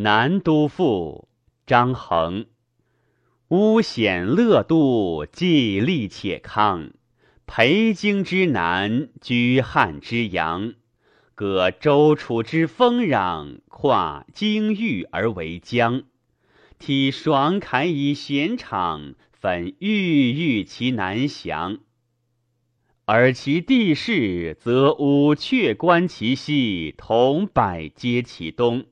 南都赋，张衡。巫险乐度，既利且康。裴京之南，居汉之阳。隔周楚之丰壤，跨京域而为江。体爽凯以闲场，分郁郁其南翔。而其地势，则五阙观其西，同百接其东。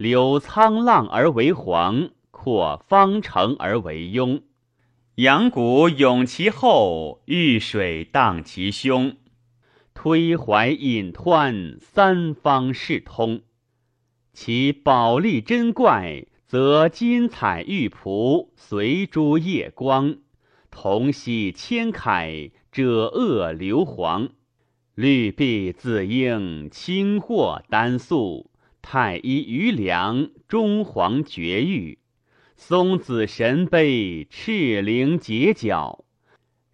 柳沧浪而为黄，阔方城而为雍。阳谷涌其后，遇水荡其胸。推怀引湍，三方势通。其宝丽珍怪，则金彩玉璞，随珠夜光，铜锡千铠。者恶硫黄，绿璧紫英，青货丹素，太医余粮，中皇绝育，松子神碑，赤灵结角，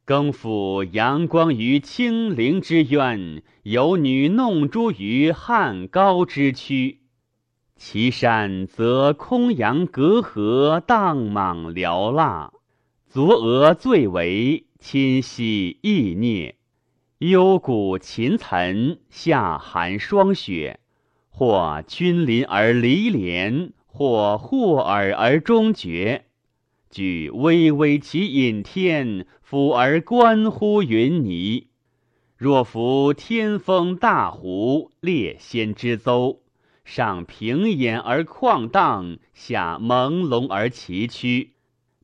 更复阳光于清灵之渊，有女弄珠于汉高之区。其山则空阳隔河，荡莽缭蜡，左额最为。侵袭易孽，幽谷秦岑，夏寒霜雪，或君临而离连，或惑耳而终绝。举巍巍其隐天，俯而观乎云霓。若夫天风大湖，列仙之邹，上平掩而旷荡，下朦胧而崎岖。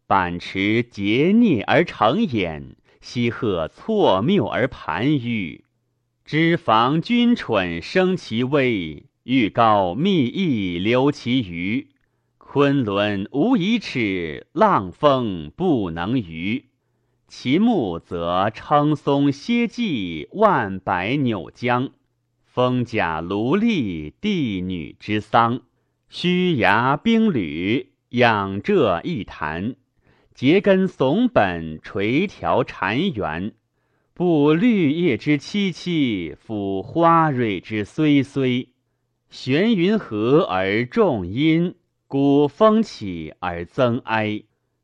板持结孽而成眼，西壑错谬而盘纡。脂肪君蠢生其微，玉高密翼留其余。昆仑无以尺，浪风不能逾。其木则称松歇稷，万百扭江。风甲卢笠，帝女之丧。虚崖冰履，仰仄一潭。结根耸本，垂条缠圆，布绿叶之萋萋，抚花蕊之虽虽。玄云和而众阴，鼓风起而增哀。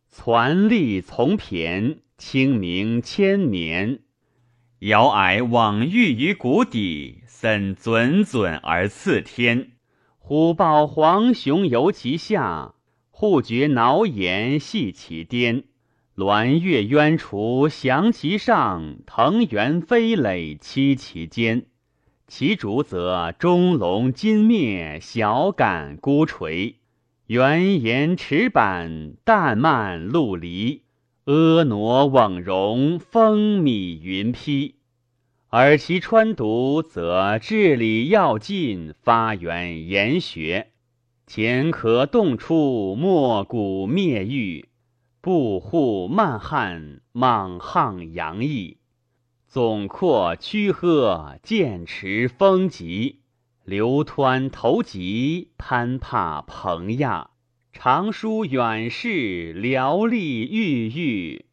攒立从骈，清明千年。遥霭往郁于谷底，森谆谆而次天。虎豹黄熊游其下。户绝挠岩系其巅，鸾跃鸳雏翔其上，腾辕飞垒栖其间。其竹则钟龙金灭，小杆孤垂，圆岩池板，淡漫陆离，婀娜蓊容，风靡云披。而其川渎，则治理要尽，发源研学。前可动出，莫古灭玉；布户漫汉，莽汉洋溢。总括曲壑，剑池风急，流湍投急，攀爬蓬亚。长舒远视，寥丽郁郁。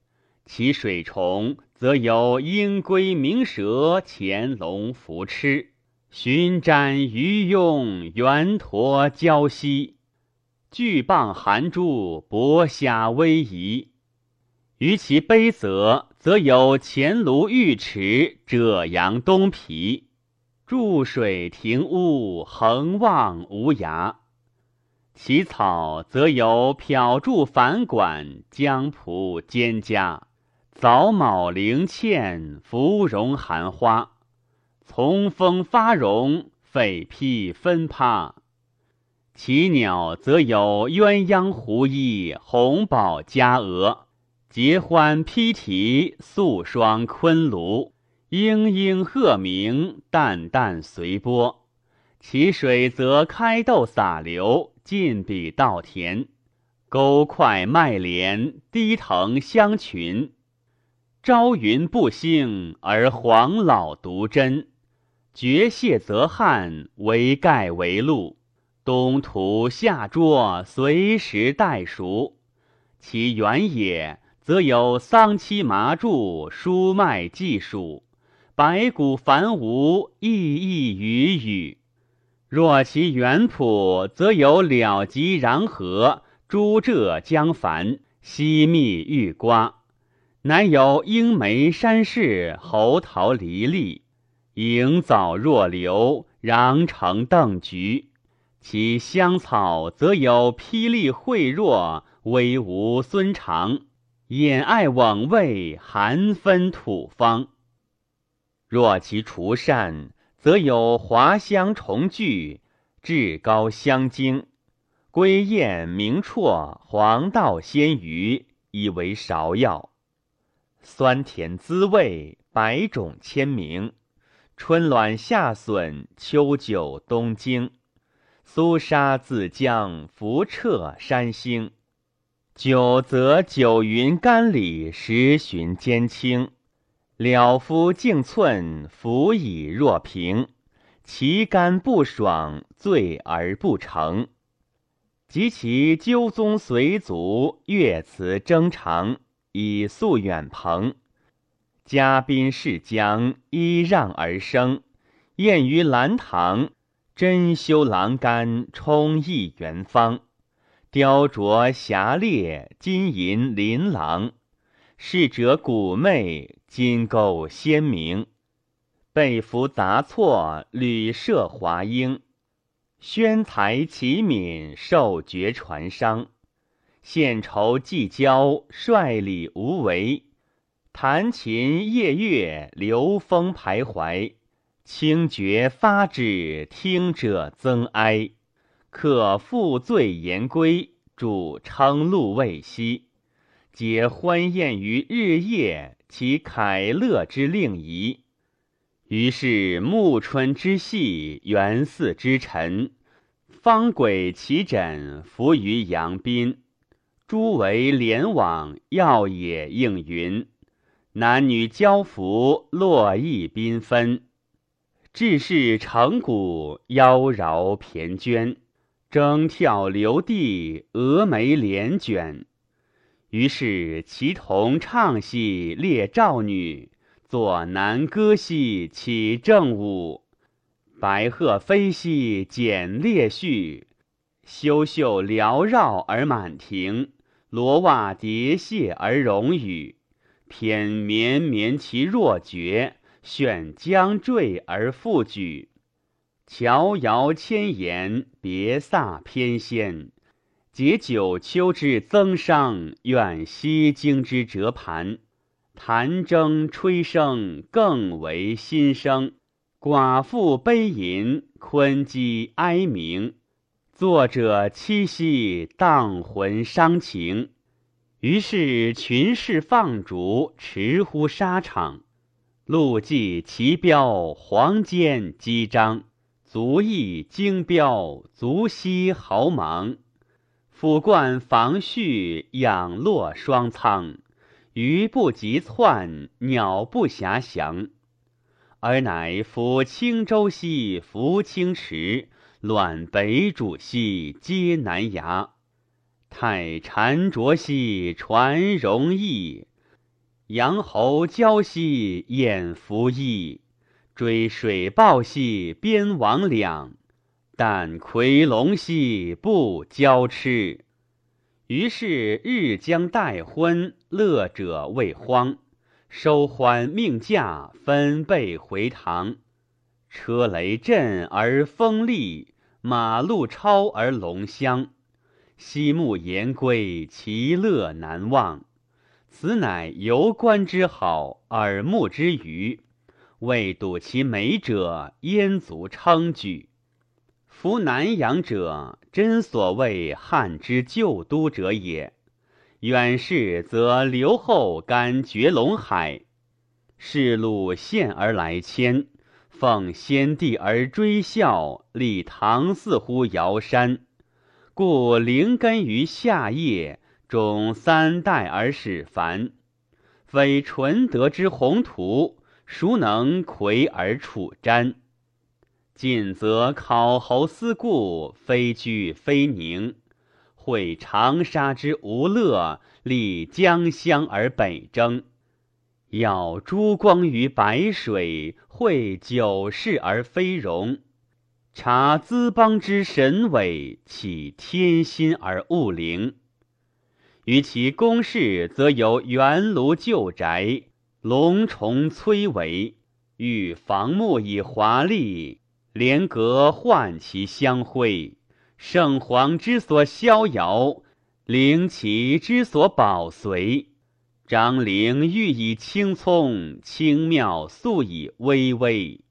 其水虫，则有鹰龟鸣蛇，潜龙伏螭。寻瞻鱼拥，圆驼蛟溪，巨蚌含珠，薄虾逶迤。于其卑泽，则有前庐玉池，赭阳东皮，注水亭屋，横望无涯。其草，则有漂筑繁管，江浦蒹葭，藻卯灵茜，芙蓉含花。从风发荣，沸披分趴。其鸟则有鸳鸯狐衣，红宝佳鹅，结欢披啼，素霜昆庐，莺莺鹤鸣，淡淡随波。其水则开窦洒流，尽比稻田，沟块麦连，低藤相群。朝云不兴，而黄老独珍。绝谢则汉，为盖为路。东涂夏涿，随时待熟。其原也，则有桑漆麻柱，疏麦稷黍，百谷繁芜，溢溢雨雨。若其原朴，则有了极壤河，诸浙江繁，西密玉瓜，南有英梅山势，猴桃离栗，影藻若流，壤成邓菊。其香草则有霹雳惠若，威武孙长，掩爱瓮味，含分土方。若其除善，则有华香重聚，至高香精，归雁鸣绰，黄道鲜鱼，以为芍药。酸甜滋味，百种千名。春暖夏笋，秋酒冬惊。苏沙自江，浮彻山星。久则九云干里，十旬间清。了夫径寸，浮以若平。其甘不爽，醉而不成。及其纠宗随族，乐辞征长，以诉远朋。嘉宾世将，依让而生。宴于兰堂。珍馐琅干，充溢园方；雕琢霞列，金银琳琅。逝者古媚，金钩鲜明。被服杂错，屡设华英。宣才齐敏，受爵传商。献酬祭交，率礼无为。弹琴夜月，流风徘徊。清绝发指，听者增哀。客负醉言归，主称禄未息。皆欢宴于日夜，其凯乐之令仪。于是暮春之戏，元祀之臣，方轨齐枕，伏于阳宾。诸为连网，耀野映云。男女交服，络绎缤纷。志士成鼓，妖娆翩娟，争跳流地，蛾眉帘卷。于是其同唱戏，列赵女；作南歌戏，起正舞。白鹤飞兮剪列序，修袖缭绕而满庭。罗袜叠谢而容语，偏绵绵其若绝。选将坠而复举，乔遥千言，别飒偏仙。解九秋之增伤，怨西京之折盘。弹筝吹笙，更为心声。寡妇悲吟，昆鸡哀鸣。作者凄兮，荡魂伤情。于是群士放逐，驰乎沙场。陆骑齐标，黄坚击张，足翼精标，足息豪芒。俯冠防序，仰落双苍。鱼不及窜，鸟不暇翔。而乃抚青州兮，拂青池；乱北渚兮，接南崖。太禅着兮，传容易。阳侯交兮掩服役，追水豹兮边王两，但夔龙兮不交痴。于是日将待昏，乐者未荒。收欢命驾，分备回堂。车雷震而风厉，马路超而龙香。西木言归，其乐难忘。此乃游观之好，耳目之余。未睹其美者，焉足称举？夫南阳者，真所谓汉之旧都者也。远视则留后干绝陇海，世路县而来迁，奉先帝而追孝，立唐嗣乎尧山，故灵根于夏夜。终三代而始繁，非纯德之宏图，孰能魁而处瞻？近则考侯思故，非居非宁；会长沙之无乐，立江乡而北征。耀珠光于白水，会九世而非荣。察资邦之神伟，起天心而物灵。于其宫室，则有圆庐旧宅，龙重崔帷，欲房木以华丽，帘阁换其香辉。圣皇之所逍遥，灵旗之所保随。张陵欲以青葱，清妙素以巍巍。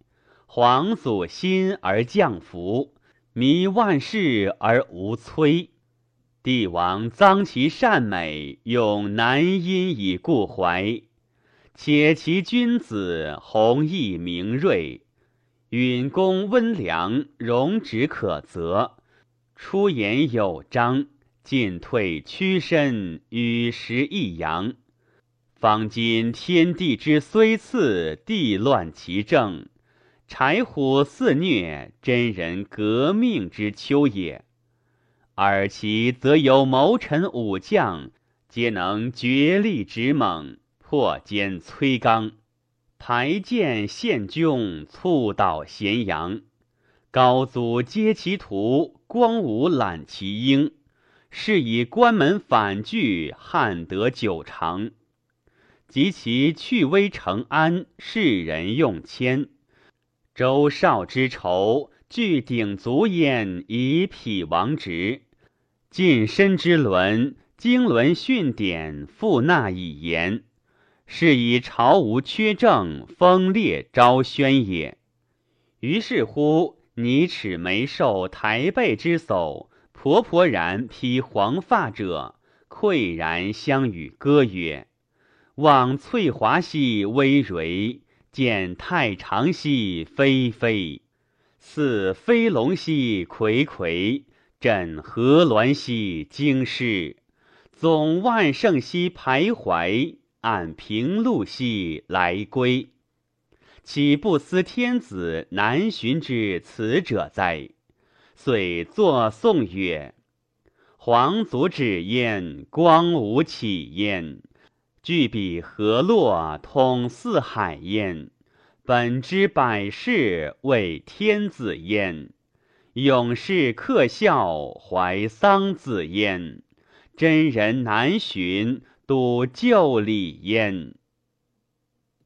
皇祖心而降福，弥万世而无摧。帝王臧其善美，用男音以固怀。且其君子弘毅明锐，允恭温良，容止可责。出言有章，进退屈伸，与时异扬。方今天地之虽次，地乱其政。豺虎肆虐，真人革命之秋也。尔其则有谋臣武将，皆能决力直猛，破坚摧刚，排剑陷迥，促到咸阳。高祖接其图，光武揽其英，是以关门反拒，汉得久长。及其去威成安，世人用谦。周少之仇，俱鼎足焉，以匹王直；近身之伦，经纶训典，复纳以言。是以朝无缺政，封列昭宣也。于是乎，拟齿眉寿台背之叟，婆婆然披黄发者，喟然相与歌曰：“望翠华兮微蕤。”见太常兮飞飞，似飞龙兮睽睽，枕河鸾兮惊失，总万圣兮徘徊，按平路兮来归。岂不思天子难寻之此者哉？遂作颂曰：皇祖止焉，光武起焉。巨笔河洛，统四海焉；本之百世，为天子焉；勇士克孝，怀桑梓焉；真人难寻，笃旧礼焉。